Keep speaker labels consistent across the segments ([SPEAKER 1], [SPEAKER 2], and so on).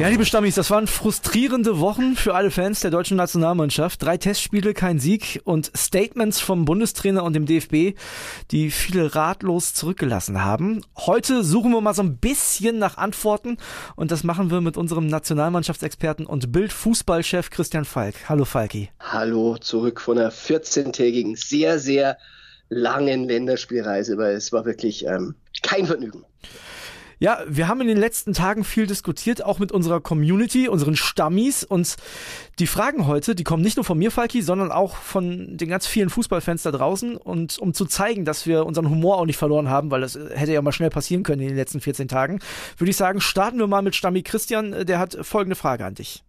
[SPEAKER 1] Ja, liebe Stammis, das waren frustrierende Wochen für alle Fans der deutschen Nationalmannschaft. Drei Testspiele, kein Sieg und Statements vom Bundestrainer und dem DFB, die viele ratlos zurückgelassen haben. Heute suchen wir mal so ein bisschen nach Antworten und das machen wir mit unserem Nationalmannschaftsexperten und Bildfußballchef Christian Falk. Hallo Falki.
[SPEAKER 2] Hallo, zurück von einer 14-tägigen, sehr, sehr langen Länderspielreise, weil es war wirklich ähm, kein Vergnügen.
[SPEAKER 1] Ja, wir haben in den letzten Tagen viel diskutiert, auch mit unserer Community, unseren Stammis. Und die Fragen heute, die kommen nicht nur von mir, Falki, sondern auch von den ganz vielen Fußballfans da draußen. Und um zu zeigen, dass wir unseren Humor auch nicht verloren haben, weil das hätte ja mal schnell passieren können in den letzten 14 Tagen, würde ich sagen, starten wir mal mit Stammi Christian. Der hat folgende Frage an dich.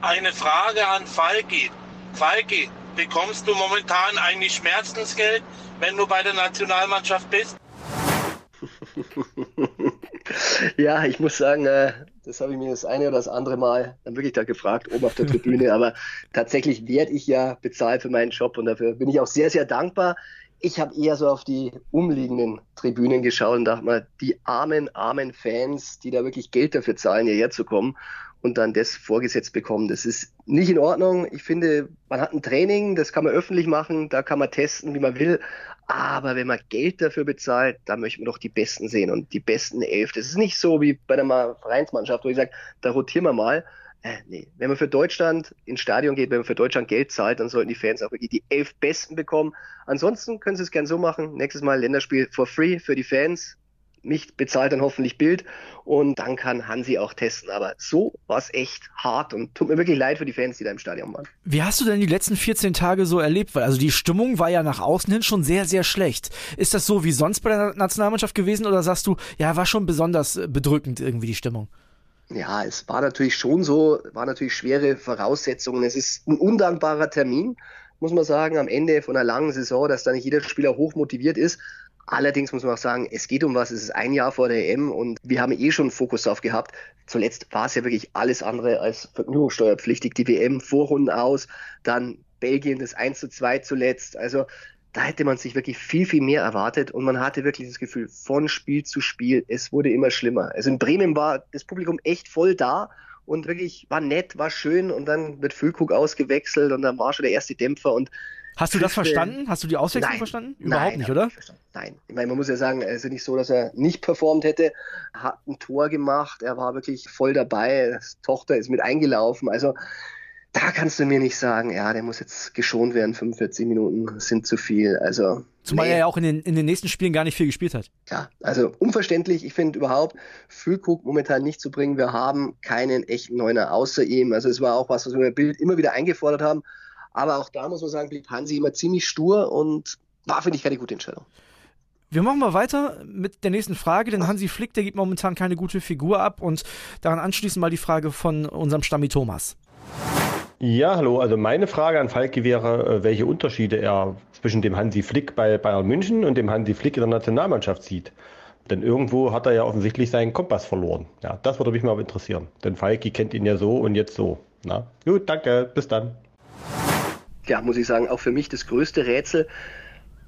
[SPEAKER 3] Eine Frage an Falki. Falki, bekommst du momentan eigentlich Schmerzensgeld, wenn du bei der Nationalmannschaft bist?
[SPEAKER 2] ja, ich muss sagen, äh, das habe ich mir das eine oder das andere Mal dann wirklich da gefragt, oben auf der Tribüne. Aber tatsächlich werde ich ja bezahlt für meinen Job und dafür bin ich auch sehr, sehr dankbar. Ich habe eher so auf die umliegenden Tribünen geschaut und dachte mal, die armen, armen Fans, die da wirklich Geld dafür zahlen, hierher zu kommen und dann das vorgesetzt bekommen. Das ist nicht in Ordnung. Ich finde, man hat ein Training, das kann man öffentlich machen, da kann man testen, wie man will. Aber wenn man Geld dafür bezahlt, dann möchte man doch die Besten sehen und die besten elf. Das ist nicht so wie bei einer Vereinsmannschaft, wo ich sage, da rotieren wir mal. Äh, nee, wenn man für Deutschland ins Stadion geht, wenn man für Deutschland Geld zahlt, dann sollten die Fans auch wirklich die elf Besten bekommen. Ansonsten können sie es gern so machen. Nächstes Mal Länderspiel for free für die Fans mich bezahlt dann hoffentlich Bild und dann kann Hansi auch testen. Aber so war es echt hart und tut mir wirklich leid für die Fans, die da im Stadion waren.
[SPEAKER 1] Wie hast du denn die letzten 14 Tage so erlebt? Weil also die Stimmung war ja nach außen hin schon sehr, sehr schlecht. Ist das so wie sonst bei der Nationalmannschaft gewesen oder sagst du, ja, war schon besonders bedrückend irgendwie die Stimmung?
[SPEAKER 2] Ja, es war natürlich schon so, war natürlich schwere Voraussetzungen. Es ist ein undankbarer Termin, muss man sagen, am Ende von einer langen Saison, dass da nicht jeder Spieler hoch motiviert ist. Allerdings muss man auch sagen, es geht um was. Es ist ein Jahr vor der EM und wir haben eh schon Fokus drauf gehabt. Zuletzt war es ja wirklich alles andere als vergnügungssteuerpflichtig. Die WM Vorrunden aus, dann Belgien das 1 zu 2 zuletzt. Also da hätte man sich wirklich viel, viel mehr erwartet und man hatte wirklich das Gefühl, von Spiel zu Spiel, es wurde immer schlimmer. Also in Bremen war das Publikum echt voll da und wirklich war nett, war schön und dann wird Füllkrug ausgewechselt und dann war schon der erste Dämpfer und
[SPEAKER 1] Hast du das verstanden? Hast du die Auswechslung
[SPEAKER 2] nein,
[SPEAKER 1] verstanden? Überhaupt
[SPEAKER 2] nein,
[SPEAKER 1] nicht, oder? Nicht
[SPEAKER 2] nein. Ich meine, man muss ja sagen, es ist nicht so, dass er nicht performt hätte. Er hat ein Tor gemacht, er war wirklich voll dabei. Das Tochter ist mit eingelaufen. Also da kannst du mir nicht sagen, ja, der muss jetzt geschont werden, 45 Minuten sind zu viel. Also
[SPEAKER 1] Zumal nee. er ja auch in den, in den nächsten Spielen gar nicht viel gespielt hat.
[SPEAKER 2] Ja, also unverständlich. Ich finde überhaupt, Füllkrug momentan nicht zu bringen. Wir haben keinen echten Neuner außer ihm. Also es war auch was, was wir im Bild immer wieder eingefordert haben. Aber auch da muss man sagen, blieb Hansi immer ziemlich stur und war, finde ich, keine gute Entscheidung.
[SPEAKER 1] Wir machen mal weiter mit der nächsten Frage, denn Hansi Flick, der gibt momentan keine gute Figur ab und daran anschließend mal die Frage von unserem Stammi Thomas.
[SPEAKER 4] Ja, hallo. Also meine Frage an Falki wäre, äh, welche Unterschiede er zwischen dem Hansi Flick bei Bayern München und dem Hansi Flick in der Nationalmannschaft sieht. Denn irgendwo hat er ja offensichtlich seinen Kompass verloren. Ja, das würde mich mal interessieren. Denn Falki kennt ihn ja so und jetzt so. Na, gut, danke, bis dann
[SPEAKER 2] ja, muss ich sagen, auch für mich das größte Rätsel.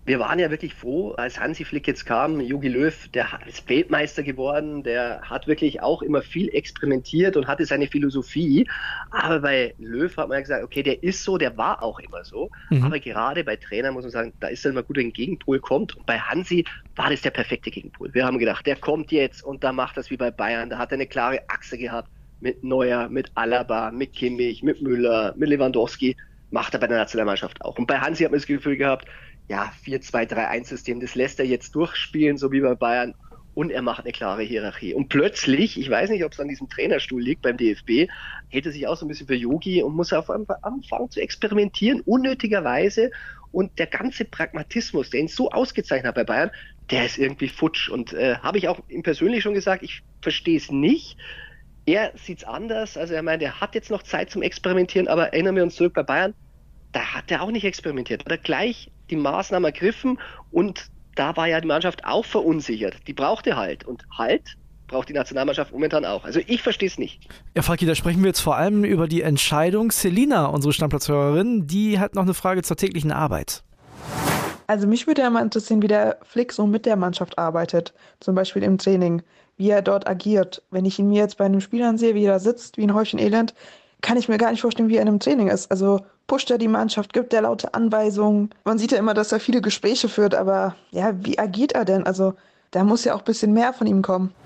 [SPEAKER 2] Wir waren ja wirklich froh, als Hansi Flick jetzt kam, Jogi Löw, der ist Weltmeister geworden, der hat wirklich auch immer viel experimentiert und hatte seine Philosophie. Aber bei Löw hat man ja gesagt, okay, der ist so, der war auch immer so. Mhm. Aber gerade bei Trainern muss man sagen, da ist dann immer gut, wenn ein Gegenpol kommt. Und bei Hansi war das der perfekte Gegenpol. Wir haben gedacht, der kommt jetzt und da macht das wie bei Bayern. Da hat er eine klare Achse gehabt mit Neuer, mit Alaba, mit Kimmich, mit Müller, mit Lewandowski macht er bei der Nationalmannschaft auch. Und bei Hansi hat man das Gefühl gehabt, ja, 4-2-3-1-System, das lässt er jetzt durchspielen, so wie bei Bayern. Und er macht eine klare Hierarchie. Und plötzlich, ich weiß nicht, ob es an diesem Trainerstuhl liegt beim DFB, hält er sich auch so ein bisschen für Yogi und muss auf einmal anfangen zu experimentieren, unnötigerweise. Und der ganze Pragmatismus, der ihn so ausgezeichnet hat bei Bayern, der ist irgendwie futsch. Und äh, habe ich auch ihm persönlich schon gesagt, ich verstehe es nicht. Er sieht es anders. Also er meint, er hat jetzt noch Zeit zum Experimentieren, aber erinnern wir uns zurück bei Bayern, da hat er auch nicht experimentiert. Da hat er gleich die Maßnahmen ergriffen und da war ja die Mannschaft auch verunsichert. Die brauchte halt. Und halt braucht die Nationalmannschaft momentan auch. Also ich verstehe es nicht.
[SPEAKER 1] Ja, Falki, da sprechen wir jetzt vor allem über die Entscheidung. Selina, unsere Stammplatzhörerin, die hat noch eine Frage zur täglichen Arbeit.
[SPEAKER 5] Also mich würde ja mal interessieren, wie der Flick so mit der Mannschaft arbeitet, zum Beispiel im Training, wie er dort agiert. Wenn ich ihn mir jetzt bei einem Spiel ansehe, wie er da sitzt, wie ein Häufchen Elend, kann ich mir gar nicht vorstellen, wie er in einem Training ist. Also pusht er die Mannschaft, gibt er laute Anweisungen. Man sieht ja immer, dass er viele Gespräche führt, aber ja, wie agiert er denn? Also da muss ja auch ein bisschen mehr von ihm kommen.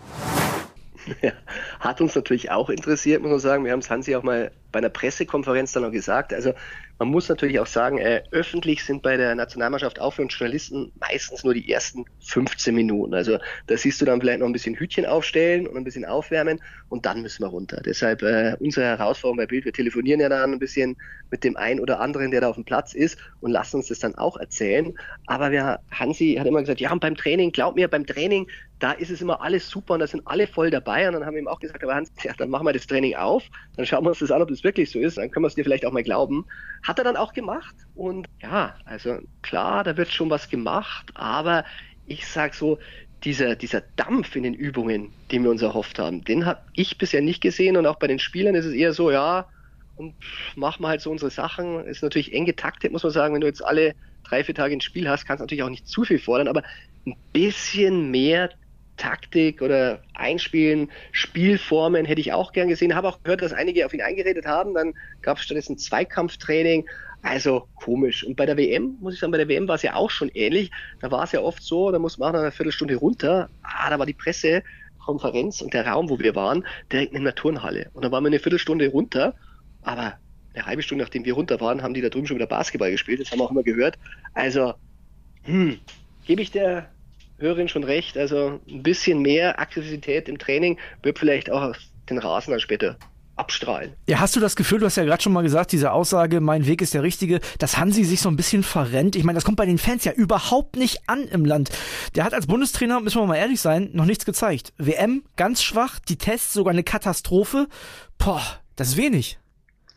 [SPEAKER 2] Ja, hat uns natürlich auch interessiert, muss man sagen. Wir haben es Hansi auch mal bei einer Pressekonferenz dann noch gesagt. Also man muss natürlich auch sagen, äh, öffentlich sind bei der Nationalmannschaft uns Journalisten meistens nur die ersten 15 Minuten. Also da siehst du dann vielleicht noch ein bisschen Hütchen aufstellen und ein bisschen aufwärmen und dann müssen wir runter. Deshalb äh, unsere Herausforderung bei Bild, wir telefonieren ja dann ein bisschen mit dem einen oder anderen, der da auf dem Platz ist und lassen uns das dann auch erzählen. Aber wir, Hansi hat immer gesagt, ja, und beim Training, glaub mir, beim Training, da ist es immer alles super und da sind alle voll dabei. Und dann haben wir ihm auch gesagt, aber Hansi, ja, dann machen wir das Training auf, dann schauen wir uns das an, ob das wirklich so ist, dann können wir es dir vielleicht auch mal glauben. Hat er dann auch gemacht und ja, also klar, da wird schon was gemacht, aber ich sag so, dieser, dieser Dampf in den Übungen, den wir uns erhofft haben, den habe ich bisher nicht gesehen und auch bei den Spielern ist es eher so, ja, und machen wir halt so unsere Sachen. Ist natürlich eng getaktet, muss man sagen. Wenn du jetzt alle drei, vier Tage ein Spiel hast, kannst du natürlich auch nicht zu viel fordern, aber ein bisschen mehr Taktik oder Einspielen, Spielformen hätte ich auch gern gesehen. Habe auch gehört, dass einige auf ihn eingeredet haben. Dann gab es stattdessen Zweikampftraining. Also komisch. Und bei der WM, muss ich sagen, bei der WM war es ja auch schon ähnlich. Da war es ja oft so, da muss man nach einer Viertelstunde runter. Ah, da war die Pressekonferenz und der Raum, wo wir waren, direkt in der Turnhalle. Und da waren wir eine Viertelstunde runter. Aber eine halbe Stunde, nachdem wir runter waren, haben die da drüben schon wieder Basketball gespielt. Das haben wir auch immer gehört. Also, hm, gebe ich der Hörerin schon recht. Also ein bisschen mehr Aggressivität im Training wird vielleicht auch den Rasen dann später abstrahlen.
[SPEAKER 1] Ja, hast du das Gefühl, du hast ja gerade schon mal gesagt, diese Aussage, mein Weg ist der richtige, dass Hansi sich so ein bisschen verrennt. Ich meine, das kommt bei den Fans ja überhaupt nicht an im Land. Der hat als Bundestrainer, müssen wir mal ehrlich sein, noch nichts gezeigt. WM ganz schwach, die Tests sogar eine Katastrophe. Boah, das ist wenig.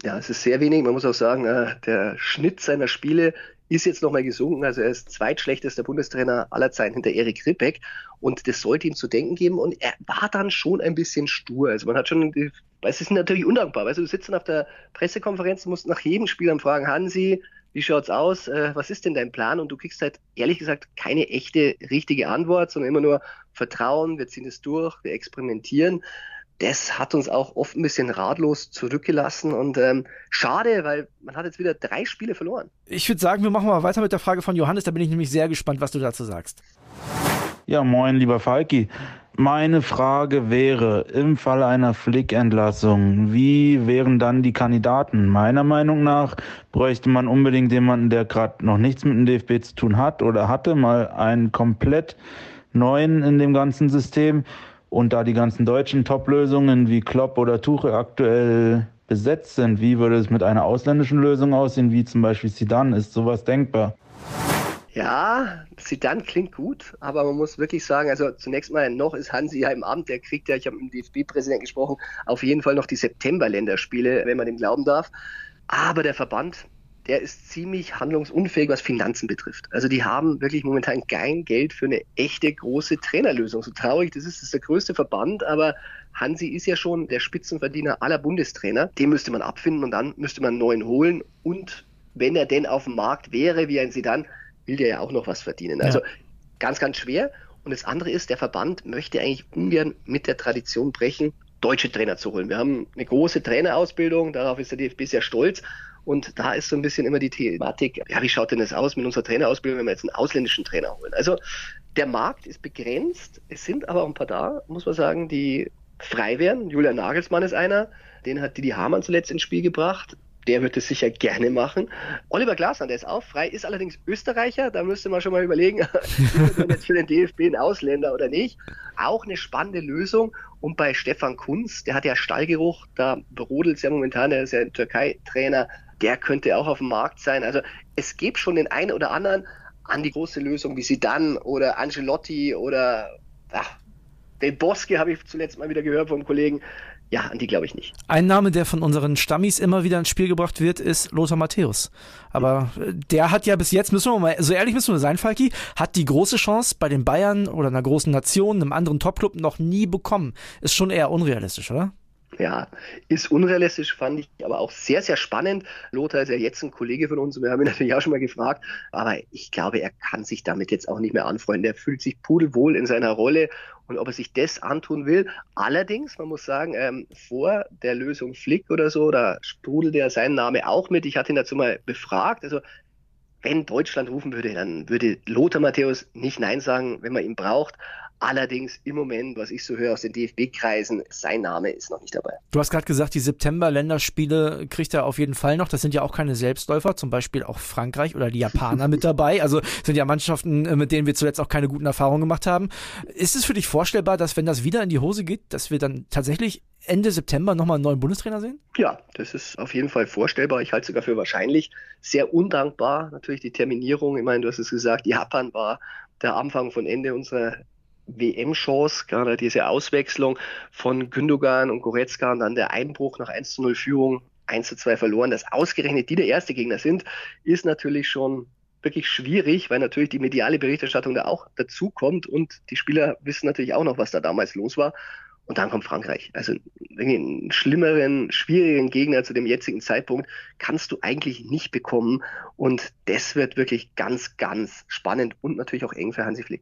[SPEAKER 2] Ja, es ist sehr wenig. Man muss auch sagen, äh, der Schnitt seiner Spiele ist jetzt nochmal gesunken. Also er ist zweitschlechtester Bundestrainer aller Zeiten hinter Erik Rippeck. Und das sollte ihm zu denken geben. Und er war dann schon ein bisschen stur. Also man hat schon, es ist natürlich undankbar. Weißt du, du sitzt dann auf der Pressekonferenz, musst nach jedem Spiel dann fragen, Hansi, wie schaut's aus? Äh, was ist denn dein Plan? Und du kriegst halt ehrlich gesagt keine echte, richtige Antwort, sondern immer nur Vertrauen, wir ziehen es durch, wir experimentieren das hat uns auch oft ein bisschen ratlos zurückgelassen und ähm, schade, weil man hat jetzt wieder drei Spiele verloren.
[SPEAKER 1] Ich würde sagen, wir machen mal weiter mit der Frage von Johannes, da bin ich nämlich sehr gespannt, was du dazu sagst.
[SPEAKER 6] Ja, moin, lieber Falki. Meine Frage wäre, im Fall einer Flick-Entlassung, wie wären dann die Kandidaten? Meiner Meinung nach bräuchte man unbedingt jemanden, der gerade noch nichts mit dem DFB zu tun hat oder hatte, mal einen komplett neuen in dem ganzen System. Und da die ganzen deutschen Top-Lösungen wie Klopp oder Tuche aktuell besetzt sind, wie würde es mit einer ausländischen Lösung aussehen, wie zum Beispiel Sidan? Ist sowas denkbar?
[SPEAKER 2] Ja, Sidan klingt gut, aber man muss wirklich sagen, also zunächst mal noch ist Hansi ja im Amt, der kriegt ja, ich habe mit dem DFB-Präsidenten gesprochen, auf jeden Fall noch die September-Länderspiele, wenn man dem glauben darf. Aber der Verband, der ist ziemlich handlungsunfähig, was Finanzen betrifft. Also die haben wirklich momentan kein Geld für eine echte große Trainerlösung. So traurig das ist, das ist der größte Verband, aber Hansi ist ja schon der Spitzenverdiener aller Bundestrainer. Den müsste man abfinden und dann müsste man einen neuen holen. Und wenn er denn auf dem Markt wäre, wie ein Sedan, will der ja auch noch was verdienen. Also ja. ganz, ganz schwer. Und das andere ist, der Verband möchte eigentlich ungern mit der Tradition brechen, deutsche Trainer zu holen. Wir haben eine große Trainerausbildung, darauf ist der DFB sehr stolz. Und da ist so ein bisschen immer die Thematik, ja, wie schaut denn das aus mit unserer Trainerausbildung, wenn wir jetzt einen ausländischen Trainer holen? Also der Markt ist begrenzt, es sind aber auch ein paar da, muss man sagen, die frei wären. Julian Nagelsmann ist einer, den hat Didi Hamann zuletzt ins Spiel gebracht der wird es sicher gerne machen. Oliver Glasner, der ist auch frei, ist allerdings Österreicher. Da müsste man schon mal überlegen, ist er jetzt für den DFB ein Ausländer oder nicht. Auch eine spannende Lösung. Und bei Stefan Kunz, der hat ja Stallgeruch, da brodelt es ja momentan, der ist ja ein Türkei-Trainer, der könnte auch auf dem Markt sein. Also es gibt schon den einen oder anderen an die große Lösung wie Sidan oder Angelotti oder ach, den Boske habe ich zuletzt mal wieder gehört vom Kollegen. Ja, an die glaube ich nicht.
[SPEAKER 1] Ein Name, der von unseren Stammis immer wieder ins Spiel gebracht wird, ist Lothar Matthäus. Aber der hat ja bis jetzt, müssen wir mal, so ehrlich müssen wir sein, Falki, hat die große Chance bei den Bayern oder einer großen Nation, einem anderen Topclub noch nie bekommen. Ist schon eher unrealistisch, oder?
[SPEAKER 2] Ja, ist unrealistisch, fand ich aber auch sehr, sehr spannend. Lothar ist ja jetzt ein Kollege von uns und wir haben ihn natürlich auch schon mal gefragt, aber ich glaube, er kann sich damit jetzt auch nicht mehr anfreunden. Er fühlt sich pudelwohl in seiner Rolle und ob er sich das antun will. Allerdings, man muss sagen, ähm, vor der Lösung Flick oder so, da sprudelt er sein Name auch mit. Ich hatte ihn dazu mal befragt. Also wenn Deutschland rufen würde, dann würde Lothar Matthäus nicht Nein sagen, wenn man ihn braucht. Allerdings im Moment, was ich so höre aus den DFB-Kreisen, sein Name ist noch nicht dabei.
[SPEAKER 1] Du hast gerade gesagt, die September-Länderspiele kriegt er auf jeden Fall noch. Das sind ja auch keine Selbstläufer, zum Beispiel auch Frankreich oder die Japaner mit dabei. Also sind ja Mannschaften, äh, mit denen wir zuletzt auch keine guten Erfahrungen gemacht haben. Ist es für dich vorstellbar, dass wenn das wieder in die Hose geht, dass wir dann tatsächlich Ende September nochmal einen neuen Bundestrainer sehen?
[SPEAKER 2] Ja, das ist auf jeden Fall vorstellbar. Ich halte es sogar für wahrscheinlich. Sehr undankbar natürlich die Terminierung. Ich meine, du hast es gesagt, Japan war der Anfang von Ende unserer WM-Chance, gerade diese Auswechslung von Gündogan und Goretzka und dann der Einbruch nach 1 zu 0 Führung, 1 zu 2 verloren, dass ausgerechnet die der erste Gegner sind, ist natürlich schon wirklich schwierig, weil natürlich die mediale Berichterstattung da auch dazu kommt und die Spieler wissen natürlich auch noch, was da damals los war. Und dann kommt Frankreich. Also einen schlimmeren, schwierigen Gegner zu dem jetzigen Zeitpunkt kannst du eigentlich nicht bekommen. Und das wird wirklich ganz, ganz spannend und natürlich auch eng für Hansi Flick.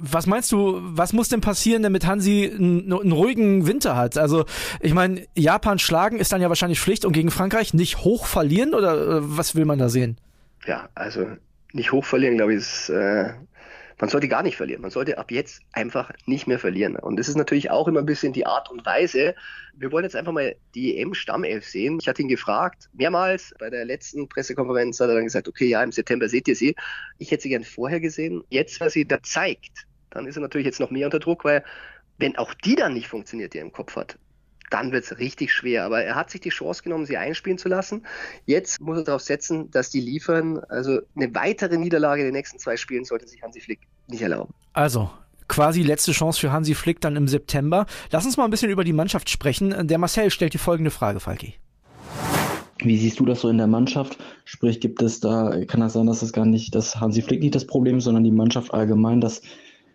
[SPEAKER 1] Was meinst du, was muss denn passieren, damit Hansi einen, einen ruhigen Winter hat? Also, ich meine, Japan schlagen ist dann ja wahrscheinlich Pflicht und gegen Frankreich nicht hoch verlieren oder was will man da sehen?
[SPEAKER 2] Ja, also nicht hoch verlieren, glaube ich, ist äh, man sollte gar nicht verlieren. Man sollte ab jetzt einfach nicht mehr verlieren. Und das ist natürlich auch immer ein bisschen die Art und Weise. Wir wollen jetzt einfach mal die EM-Stammelf sehen. Ich hatte ihn gefragt, mehrmals. Bei der letzten Pressekonferenz hat er dann gesagt, okay, ja, im September seht ihr sie. Ich hätte sie gern vorher gesehen. Jetzt, was sie da zeigt, dann ist er natürlich jetzt noch mehr unter Druck, weil wenn auch die dann nicht funktioniert, die er im Kopf hat, dann wird es richtig schwer. Aber er hat sich die Chance genommen, sie einspielen zu lassen. Jetzt muss er darauf setzen, dass die liefern. Also eine weitere Niederlage in den nächsten zwei Spielen sollte sich Hansi Flick nicht erlauben.
[SPEAKER 1] Also, quasi letzte Chance für Hansi Flick dann im September. Lass uns mal ein bisschen über die Mannschaft sprechen. Der Marcel stellt die folgende Frage, Falki.
[SPEAKER 7] Wie siehst du das so in der Mannschaft? Sprich, gibt es da, kann das sein, dass das gar nicht, dass Hansi Flick nicht das Problem ist, sondern die Mannschaft allgemein, dass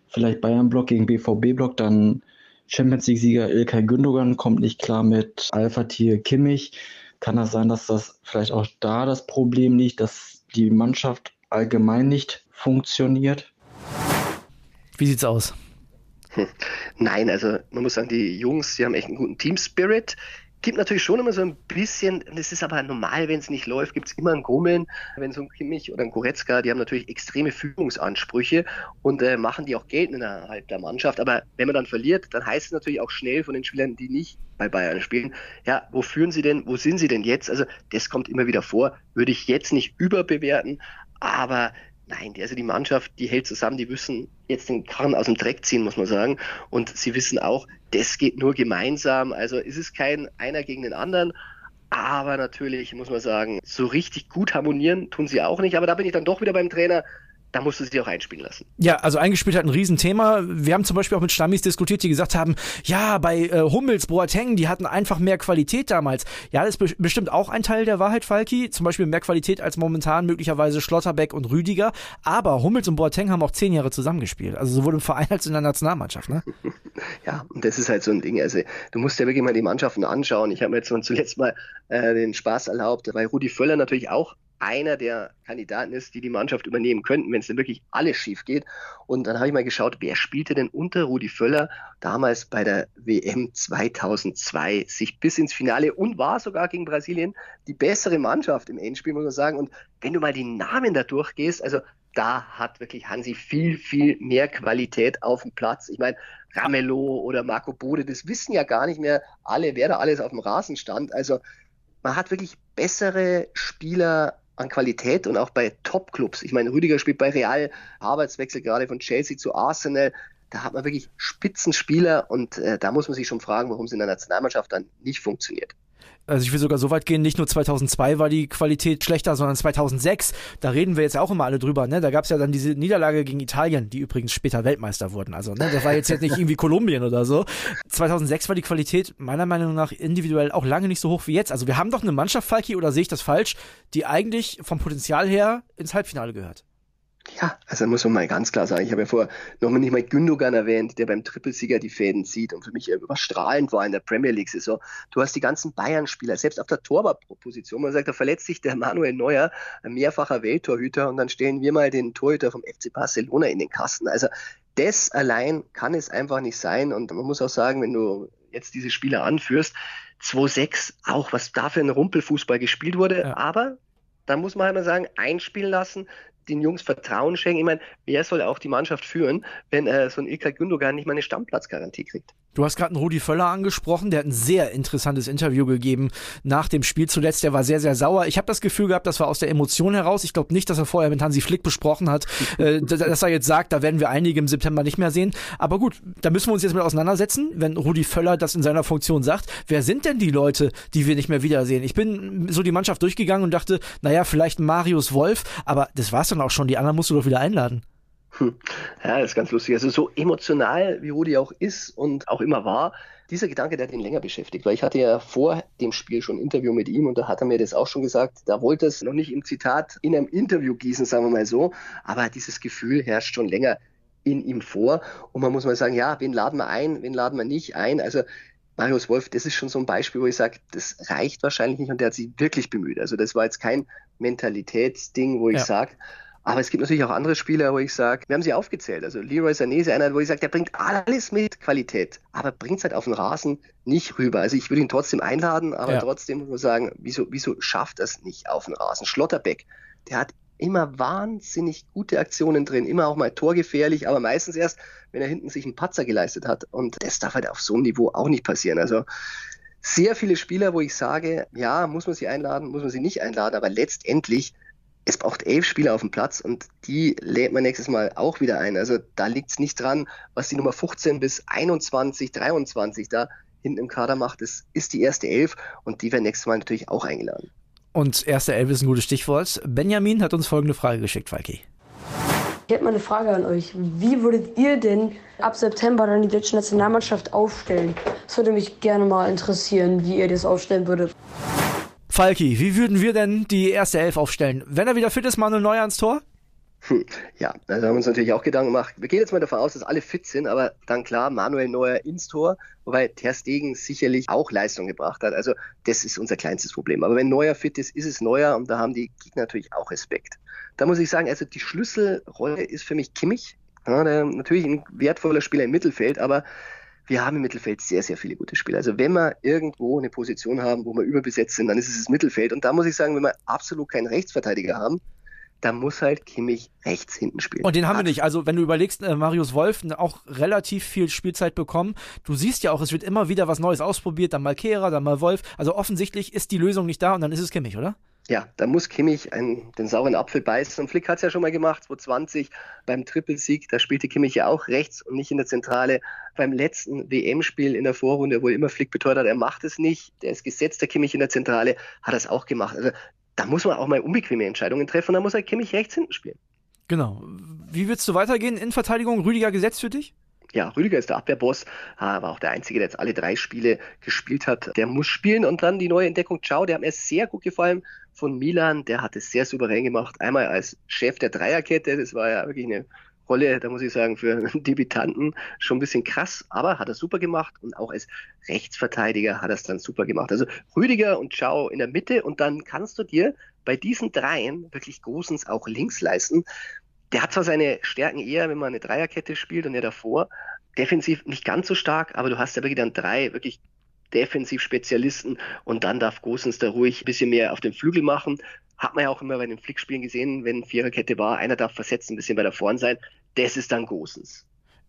[SPEAKER 7] vielleicht Bayern-Block gegen BVB-Block dann Champions League-Sieger Ilkay Gündogan kommt nicht klar mit Alpha-Tier Kimmich. Kann das sein, dass das vielleicht auch da das Problem liegt, dass die Mannschaft allgemein nicht funktioniert?
[SPEAKER 1] Wie sieht's aus?
[SPEAKER 2] Hm. Nein, also man muss sagen, die Jungs, die haben echt einen guten Team-Spirit gibt natürlich schon immer so ein bisschen, das ist aber normal, wenn es nicht läuft, gibt es immer ein Grummeln. Wenn so ein Kimmich oder ein Goretzka, die haben natürlich extreme Führungsansprüche und äh, machen die auch geltend innerhalb der Mannschaft. Aber wenn man dann verliert, dann heißt es natürlich auch schnell von den Spielern, die nicht bei Bayern spielen, ja, wo führen sie denn, wo sind sie denn jetzt? Also das kommt immer wieder vor, würde ich jetzt nicht überbewerten, aber Nein, also die Mannschaft, die hält zusammen, die müssen jetzt den Karren aus dem Dreck ziehen, muss man sagen. Und sie wissen auch, das geht nur gemeinsam. Also ist es kein einer gegen den anderen. Aber natürlich muss man sagen, so richtig gut harmonieren tun sie auch nicht. Aber da bin ich dann doch wieder beim Trainer. Da musst du sie auch einspielen lassen.
[SPEAKER 1] Ja, also eingespielt hat ein Riesenthema. Wir haben zum Beispiel auch mit Stammis diskutiert, die gesagt haben, ja, bei äh, Hummels, Boateng, die hatten einfach mehr Qualität damals. Ja, das ist be bestimmt auch ein Teil der Wahrheit, Falki. Zum Beispiel mehr Qualität als momentan möglicherweise Schlotterbeck und Rüdiger. Aber Hummels und Boateng haben auch zehn Jahre zusammengespielt. Also sowohl im Verein als in der Nationalmannschaft, ne?
[SPEAKER 2] ja, und das ist halt so ein Ding. Also du musst ja wirklich mal die Mannschaften anschauen. Ich habe mir jetzt zuletzt mal äh, den Spaß erlaubt, weil Rudi Völler natürlich auch einer der Kandidaten ist, die die Mannschaft übernehmen könnten, wenn es denn wirklich alles schief geht. Und dann habe ich mal geschaut, wer spielte denn unter Rudi Völler damals bei der WM 2002 sich bis ins Finale und war sogar gegen Brasilien die bessere Mannschaft im Endspiel, muss man sagen. Und wenn du mal die Namen da durchgehst, also da hat wirklich Hansi viel, viel mehr Qualität auf dem Platz. Ich meine, Ramelow oder Marco Bode, das wissen ja gar nicht mehr alle, wer da alles auf dem Rasen stand. Also man hat wirklich bessere Spieler an Qualität und auch bei Top-Clubs. Ich meine, Rüdiger spielt bei Real, Arbeitswechsel gerade von Chelsea zu Arsenal. Da hat man wirklich Spitzenspieler und äh, da muss man sich schon fragen, warum es in der Nationalmannschaft dann nicht funktioniert
[SPEAKER 1] also ich will sogar so weit gehen, nicht nur 2002 war die Qualität schlechter, sondern 2006, da reden wir jetzt auch immer alle drüber, ne? Da gab es ja dann diese Niederlage gegen Italien, die übrigens später Weltmeister wurden. Also, ne, das war jetzt, jetzt nicht irgendwie Kolumbien oder so. 2006 war die Qualität meiner Meinung nach individuell auch lange nicht so hoch wie jetzt. Also wir haben doch eine Mannschaft, Falki, oder sehe ich das falsch, die eigentlich vom Potenzial her ins Halbfinale gehört.
[SPEAKER 2] Ja, also muss man mal ganz klar sagen, ich habe ja vorher noch nicht mal Gündogan erwähnt, der beim Trippelsieger die Fäden zieht und für mich überstrahlend war in der Premier League-Saison. Du hast die ganzen Bayern-Spieler, selbst auf der Torwartposition. Man sagt, da verletzt sich der Manuel Neuer, ein mehrfacher Welttorhüter und dann stellen wir mal den Torhüter vom FC Barcelona in den Kasten. Also das allein kann es einfach nicht sein und man muss auch sagen, wenn du jetzt diese Spieler anführst, 2-6, auch was da für ein Rumpelfußball gespielt wurde, ja. aber da muss man einmal sagen, einspielen lassen, den Jungs Vertrauen schenken. Ich meine, wer soll auch die Mannschaft führen, wenn äh, so ein Ilkay Gündogan nicht mal eine Stammplatzgarantie kriegt?
[SPEAKER 1] Du hast gerade einen Rudi Völler angesprochen, der hat ein sehr interessantes Interview gegeben nach dem Spiel zuletzt. Der war sehr, sehr sauer. Ich habe das Gefühl gehabt, das war aus der Emotion heraus. Ich glaube nicht, dass er vorher mit Hansi Flick besprochen hat, äh, dass er jetzt sagt, da werden wir einige im September nicht mehr sehen. Aber gut, da müssen wir uns jetzt mit auseinandersetzen, wenn Rudi Völler das in seiner Funktion sagt. Wer sind denn die Leute, die wir nicht mehr wiedersehen? Ich bin so die Mannschaft durchgegangen und dachte, naja, vielleicht Marius Wolf, aber das war's dann auch schon. Die anderen musst du doch wieder einladen.
[SPEAKER 2] Hm. Ja, das ist ganz lustig. Also so emotional, wie Rudi auch ist und auch immer war, dieser Gedanke, der hat ihn länger beschäftigt, weil ich hatte ja vor dem Spiel schon ein Interview mit ihm und da hat er mir das auch schon gesagt, da wollte es noch nicht im Zitat in einem Interview gießen, sagen wir mal so, aber dieses Gefühl herrscht schon länger in ihm vor und man muss mal sagen, ja, wen laden wir ein, wen laden wir nicht ein, also Marius Wolf, das ist schon so ein Beispiel, wo ich sage, das reicht wahrscheinlich nicht und der hat sich wirklich bemüht. Also das war jetzt kein Mentalitätsding, wo ich ja. sage, aber es gibt natürlich auch andere Spieler, wo ich sage, wir haben sie aufgezählt. Also Leroy Sané ist einer, wo ich sage, der bringt alles mit Qualität, aber bringt es halt auf den Rasen nicht rüber. Also ich würde ihn trotzdem einladen, aber ja. trotzdem muss man sagen, wieso, wieso schafft das nicht auf den Rasen? Schlotterbeck, der hat immer wahnsinnig gute Aktionen drin, immer auch mal torgefährlich, aber meistens erst, wenn er hinten sich einen Patzer geleistet hat. Und das darf halt auf so einem Niveau auch nicht passieren. Also sehr viele Spieler, wo ich sage, ja, muss man sie einladen, muss man sie nicht einladen, aber letztendlich es braucht elf Spieler auf dem Platz und die lädt man nächstes Mal auch wieder ein. Also da liegt es nicht dran, was die Nummer 15 bis 21, 23 da hinten im Kader macht. Das ist die erste Elf und die werden nächstes Mal natürlich auch eingeladen.
[SPEAKER 1] Und erste Elf ist ein gutes Stichwort. Benjamin hat uns folgende Frage geschickt, Falki.
[SPEAKER 8] Ich hätte mal eine Frage an euch. Wie würdet ihr denn ab September dann die deutsche Nationalmannschaft aufstellen? Das würde mich gerne mal interessieren, wie ihr das aufstellen würdet.
[SPEAKER 1] Falki, wie würden wir denn die erste Elf aufstellen? Wenn er wieder fit ist, Manuel Neuer ans Tor?
[SPEAKER 2] Hm, ja, da haben wir uns natürlich auch Gedanken gemacht. Wir gehen jetzt mal davon aus, dass alle fit sind, aber dann klar, Manuel Neuer ins Tor, wobei Ter Stegen sicherlich auch Leistung gebracht hat. Also das ist unser kleinstes Problem. Aber wenn Neuer fit ist, ist es Neuer und da haben die Gegner natürlich auch Respekt. Da muss ich sagen, also die Schlüsselrolle ist für mich Kimmich. Ja, natürlich ein wertvoller Spieler im Mittelfeld, aber wir haben im Mittelfeld sehr, sehr viele gute Spieler. Also wenn wir irgendwo eine Position haben, wo wir überbesetzt sind, dann ist es das Mittelfeld. Und da muss ich sagen, wenn wir absolut keinen Rechtsverteidiger haben, da muss halt Kimmich rechts hinten spielen.
[SPEAKER 1] Und den haben wir nicht. Also wenn du überlegst, äh, Marius Wolf auch relativ viel Spielzeit bekommen. Du siehst ja auch, es wird immer wieder was Neues ausprobiert, dann mal Kehrer, dann mal Wolf. Also offensichtlich ist die Lösung nicht da und dann ist es Kimmich, oder?
[SPEAKER 2] Ja, da muss Kimmich einen, den sauren Apfel beißen. Und Flick hat es ja schon mal gemacht, 2020 beim Trippelsieg. Da spielte Kimmich ja auch rechts und nicht in der Zentrale. Beim letzten WM-Spiel in der Vorrunde, wo immer Flick beteuert hat, er macht es nicht. Der ist gesetzt, der Kimmich in der Zentrale, hat es auch gemacht. Also da muss man auch mal unbequeme Entscheidungen treffen da muss er Kimmich rechts hinten spielen.
[SPEAKER 1] Genau. Wie willst du weitergehen in Verteidigung? Rüdiger gesetzt für dich?
[SPEAKER 2] Ja, Rüdiger ist der Abwehrboss, war auch der Einzige, der jetzt alle drei Spiele gespielt hat. Der muss spielen und dann die neue Entdeckung Ciao, der hat mir sehr gut gefallen von Milan. Der hat es sehr souverän gemacht. Einmal als Chef der Dreierkette, das war ja wirklich eine Rolle, da muss ich sagen, für einen Debütanten schon ein bisschen krass, aber hat er super gemacht und auch als Rechtsverteidiger hat er es dann super gemacht. Also Rüdiger und Ciao in der Mitte und dann kannst du dir bei diesen dreien wirklich Großens auch links leisten. Der hat zwar seine Stärken eher, wenn man eine Dreierkette spielt und er davor, defensiv nicht ganz so stark, aber du hast ja wirklich dann drei wirklich Defensiv-Spezialisten und dann darf Gosens da ruhig ein bisschen mehr auf den Flügel machen. Hat man ja auch immer bei den Flickspielen gesehen, wenn Viererkette war, einer darf versetzt, ein bisschen weiter vorn sein. Das ist dann Gosens.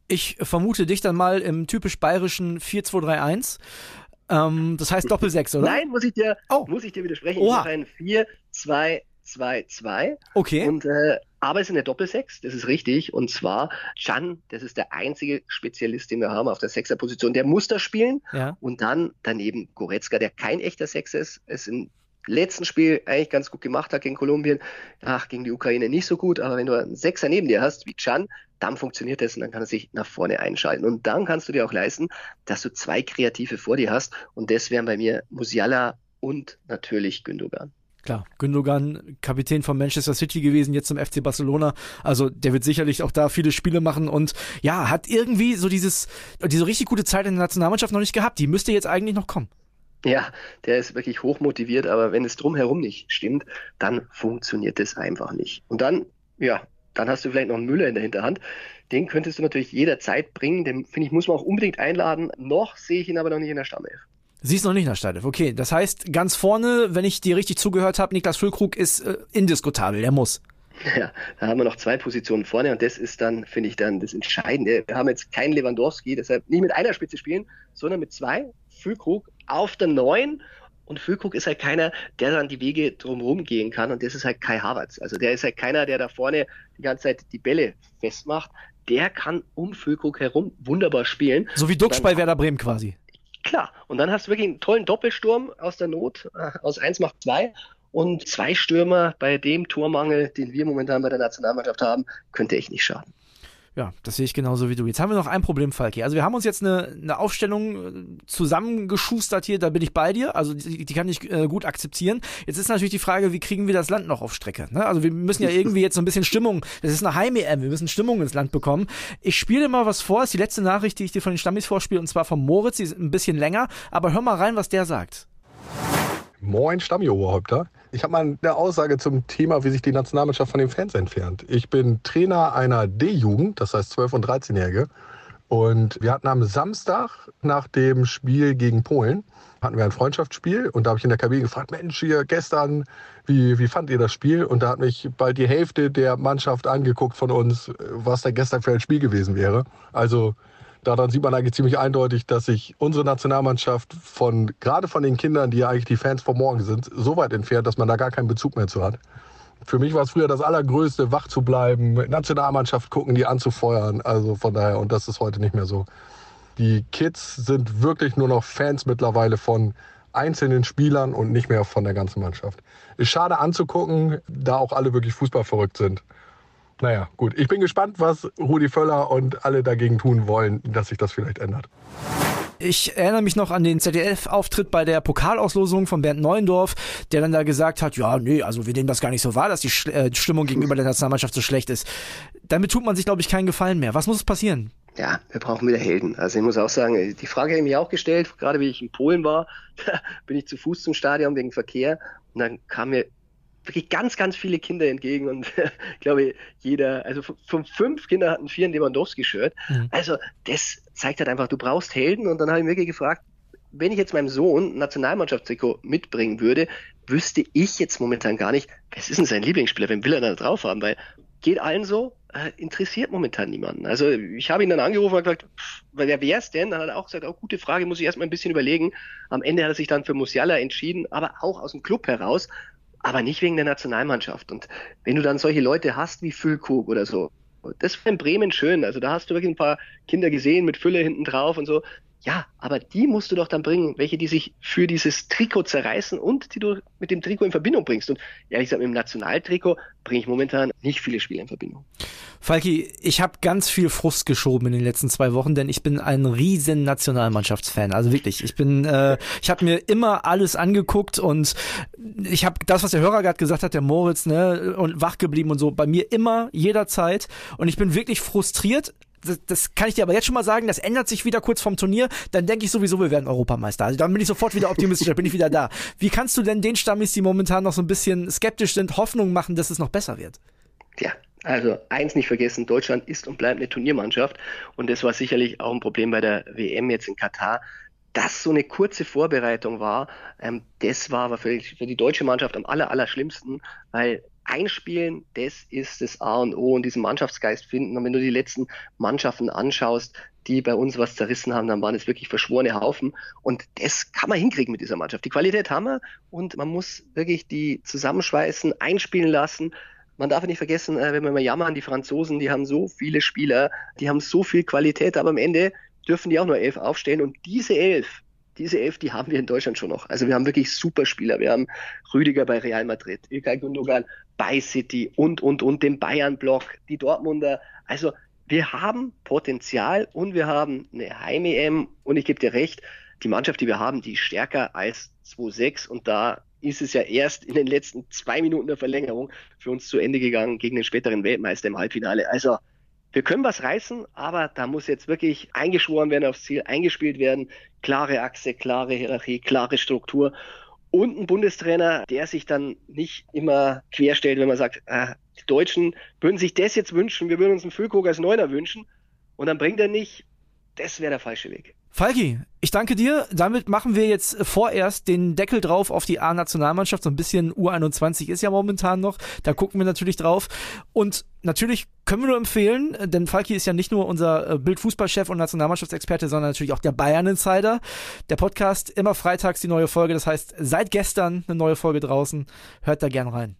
[SPEAKER 1] Ich vermute dich dann mal im typisch bayerischen 4-2-3-1. Ähm, das heißt Doppel-6, oder?
[SPEAKER 2] Nein, muss ich dir, oh. muss ich dir widersprechen. Oha. Ich mache ein 4, 2, 2, 2.
[SPEAKER 1] Okay.
[SPEAKER 2] Und, äh, aber es ist eine Doppelsechs, das ist richtig. Und zwar Chan, das ist der einzige Spezialist, den wir haben auf der Sechserposition, der muss da spielen.
[SPEAKER 1] Ja.
[SPEAKER 2] Und dann daneben Goretzka, der kein echter Sechser ist. Es im letzten Spiel eigentlich ganz gut gemacht hat gegen Kolumbien. Ach, gegen die Ukraine nicht so gut. Aber wenn du einen Sechser neben dir hast, wie Chan, dann funktioniert das und dann kann er sich nach vorne einschalten. Und dann kannst du dir auch leisten, dass du zwei Kreative vor dir hast. Und das wären bei mir Musiala und natürlich Gündogan.
[SPEAKER 1] Klar, Gündogan, Kapitän von Manchester City gewesen, jetzt zum FC Barcelona. Also der wird sicherlich auch da viele Spiele machen und ja, hat irgendwie so dieses, diese richtig gute Zeit in der Nationalmannschaft noch nicht gehabt. Die müsste jetzt eigentlich noch kommen.
[SPEAKER 2] Ja, der ist wirklich hoch motiviert, aber wenn es drumherum nicht stimmt, dann funktioniert es einfach nicht. Und dann, ja, dann hast du vielleicht noch einen Müller in der Hinterhand. Den könntest du natürlich jederzeit bringen. Den, finde ich, muss man auch unbedingt einladen. Noch sehe ich ihn aber noch nicht in der Stammelf.
[SPEAKER 1] Sie ist noch nicht nach Stadef. Okay, das heißt, ganz vorne, wenn ich dir richtig zugehört habe, Niklas Füllkrug ist äh, indiskutabel, der muss.
[SPEAKER 2] Ja, da haben wir noch zwei Positionen vorne und das ist dann, finde ich, dann das Entscheidende. Wir haben jetzt keinen Lewandowski, deshalb nicht mit einer Spitze spielen, sondern mit zwei. Füllkrug auf der neun und Füllkrug ist halt keiner, der dann die Wege drumherum gehen kann und das ist halt Kai Havertz. Also der ist halt keiner, der da vorne die ganze Zeit die Bälle festmacht. Der kann um Füllkrug herum wunderbar spielen.
[SPEAKER 1] So wie Duxch bei Werder Bremen quasi.
[SPEAKER 2] Klar. Und dann hast du wirklich einen tollen Doppelsturm aus der Not. Äh, aus eins macht zwei. Und zwei Stürmer bei dem Tormangel, den wir momentan bei der Nationalmannschaft haben, könnte echt nicht schaden.
[SPEAKER 1] Ja, das sehe ich genauso wie du. Jetzt haben wir noch ein Problem, Falki. Also wir haben uns jetzt eine, eine Aufstellung äh, zusammengeschustert hier, da bin ich bei dir. Also die, die kann ich äh, gut akzeptieren. Jetzt ist natürlich die Frage, wie kriegen wir das Land noch auf Strecke? Ne? Also wir müssen ja irgendwie jetzt so ein bisschen Stimmung, das ist eine Heim-EM, wir müssen Stimmung ins Land bekommen. Ich spiele mal was vor, das ist die letzte Nachricht, die ich dir von den Stammis vorspiele, und zwar von Moritz, die ist ein bisschen länger, aber hör mal rein, was der sagt.
[SPEAKER 9] Moin Stammioberhäupter. Ich habe mal eine Aussage zum Thema, wie sich die Nationalmannschaft von den Fans entfernt. Ich bin Trainer einer D-Jugend, das heißt 12- und 13-Jährige. Und wir hatten am Samstag nach dem Spiel gegen Polen, hatten wir ein Freundschaftsspiel und da habe ich in der Kabine gefragt, Mensch, hier gestern, wie, wie fand ihr das Spiel? Und da hat mich bald die Hälfte der Mannschaft angeguckt von uns, was da gestern für ein Spiel gewesen wäre. Also daran sieht man eigentlich ziemlich eindeutig, dass sich unsere Nationalmannschaft von, gerade von den Kindern, die ja eigentlich die Fans von morgen sind, so weit entfernt, dass man da gar keinen Bezug mehr zu hat. Für mich war es früher das Allergrößte, wach zu bleiben, Nationalmannschaft gucken, die anzufeuern. Also von daher, und das ist heute nicht mehr so. Die Kids sind wirklich nur noch Fans mittlerweile von einzelnen Spielern und nicht mehr von der ganzen Mannschaft. Ist schade anzugucken, da auch alle wirklich fußballverrückt sind. Naja, gut. Ich bin gespannt, was Rudi Völler und alle dagegen tun wollen, dass sich das vielleicht ändert.
[SPEAKER 1] Ich erinnere mich noch an den ZDF-Auftritt bei der Pokalauslosung von Bernd Neuendorf, der dann da gesagt hat, ja, nee, also wir nehmen das gar nicht so wahr, dass die äh, Stimmung gegenüber der Nationalmannschaft so schlecht ist. Damit tut man sich, glaube ich, keinen Gefallen mehr. Was muss passieren?
[SPEAKER 2] Ja, wir brauchen wieder Helden. Also ich muss auch sagen, die Frage habe ich mir auch gestellt, gerade wie ich in Polen war, bin ich zu Fuß zum Stadion wegen Verkehr und dann kam mir wirklich ganz, ganz viele Kinder entgegen und ich glaube, jeder, also von fünf Kindern hatten vier ein Lewandowski-Shirt. Mhm. Also das zeigt halt einfach, du brauchst Helden und dann habe ich mir wirklich gefragt, wenn ich jetzt meinem Sohn ein Nationalmannschaftstrikot mitbringen würde, wüsste ich jetzt momentan gar nicht, was ist denn sein Lieblingsspieler, wen will er da drauf haben, weil geht allen so, äh, interessiert momentan niemanden. Also ich habe ihn dann angerufen und gesagt, pff, wer wäre es denn? Dann hat er auch gesagt, auch oh, gute Frage, muss ich erstmal ein bisschen überlegen. Am Ende hat er sich dann für Musiala entschieden, aber auch aus dem Club heraus aber nicht wegen der Nationalmannschaft. Und wenn du dann solche Leute hast wie Füllkrug oder so, das war in Bremen schön. Also da hast du wirklich ein paar Kinder gesehen mit Fülle hinten drauf und so. Ja, aber die musst du doch dann bringen, welche, die sich für dieses Trikot zerreißen und die du mit dem Trikot in Verbindung bringst. Und ehrlich gesagt, mit dem Nationaltrikot bringe ich momentan nicht viele Spiele in Verbindung.
[SPEAKER 1] Falki, ich habe ganz viel Frust geschoben in den letzten zwei Wochen, denn ich bin ein riesen Nationalmannschaftsfan. Also wirklich, ich bin, äh, ich habe mir immer alles angeguckt und ich habe das, was der Hörer gerade gesagt hat, der Moritz, ne, und wach geblieben und so, bei mir immer, jederzeit. Und ich bin wirklich frustriert, das, das kann ich dir aber jetzt schon mal sagen, das ändert sich wieder kurz vom Turnier, dann denke ich sowieso, wir werden Europameister. Also dann bin ich sofort wieder optimistisch, dann bin ich wieder da. Wie kannst du denn den Stammis, die momentan noch so ein bisschen skeptisch sind, Hoffnung machen, dass es noch besser wird?
[SPEAKER 2] Ja, also eins nicht vergessen, Deutschland ist und bleibt eine Turniermannschaft und das war sicherlich auch ein Problem bei der WM jetzt in Katar, dass so eine kurze Vorbereitung war, ähm, das war aber für, für die deutsche Mannschaft am aller, aller schlimmsten, weil einspielen, das ist das A und O und diesen Mannschaftsgeist finden. Und wenn du die letzten Mannschaften anschaust, die bei uns was zerrissen haben, dann waren es wirklich verschworene Haufen. Und das kann man hinkriegen mit dieser Mannschaft. Die Qualität haben wir und man muss wirklich die zusammenschweißen, einspielen lassen. Man darf nicht vergessen, äh, wenn wir mal jammern, die Franzosen, die haben so viele Spieler, die haben so viel Qualität, aber am Ende dürfen die auch nur elf aufstellen. Und diese elf, diese elf, die haben wir in Deutschland schon noch. Also wir haben wirklich super Spieler. Wir haben Rüdiger bei Real Madrid, Ilkay Gündogan bei City und, und, und den Bayern-Block, die Dortmunder. Also wir haben Potenzial und wir haben eine Heim-EM und ich gebe dir recht, die Mannschaft, die wir haben, die ist stärker als 2-6 und da ist es ja erst in den letzten zwei Minuten der Verlängerung für uns zu Ende gegangen gegen den späteren Weltmeister im Halbfinale. Also wir können was reißen, aber da muss jetzt wirklich eingeschworen werden aufs Ziel, eingespielt werden. Klare Achse, klare Hierarchie, klare Struktur und ein Bundestrainer, der sich dann nicht immer querstellt, wenn man sagt, äh, die Deutschen würden sich das jetzt wünschen, wir würden uns einen Füllkrug als Neuner wünschen und dann bringt er nicht, das wäre der falsche Weg.
[SPEAKER 1] Falki, ich danke dir. Damit machen wir jetzt vorerst den Deckel drauf auf die A-Nationalmannschaft. So ein bisschen U21 ist ja momentan noch. Da gucken wir natürlich drauf. Und natürlich können wir nur empfehlen, denn Falki ist ja nicht nur unser äh, Bildfußballchef und Nationalmannschaftsexperte, sondern natürlich auch der Bayern-Insider. Der Podcast immer freitags die neue Folge. Das heißt, seit gestern eine neue Folge draußen. Hört da gern rein.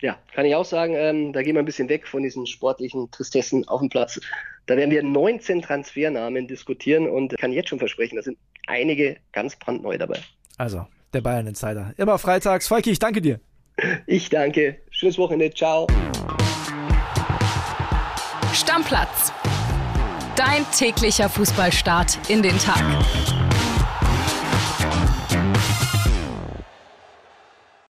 [SPEAKER 2] Ja, kann ich auch sagen, ähm, da gehen wir ein bisschen weg von diesen sportlichen Tristessen auf dem Platz. Da werden wir 19 Transfernamen diskutieren und kann jetzt schon versprechen, da sind einige ganz brandneu dabei.
[SPEAKER 1] Also, der Bayern Insider. Immer freitags. Falki, ich danke dir.
[SPEAKER 2] Ich danke. Schönes Wochenende. Ciao.
[SPEAKER 10] Stammplatz. Dein täglicher Fußballstart in den Tag.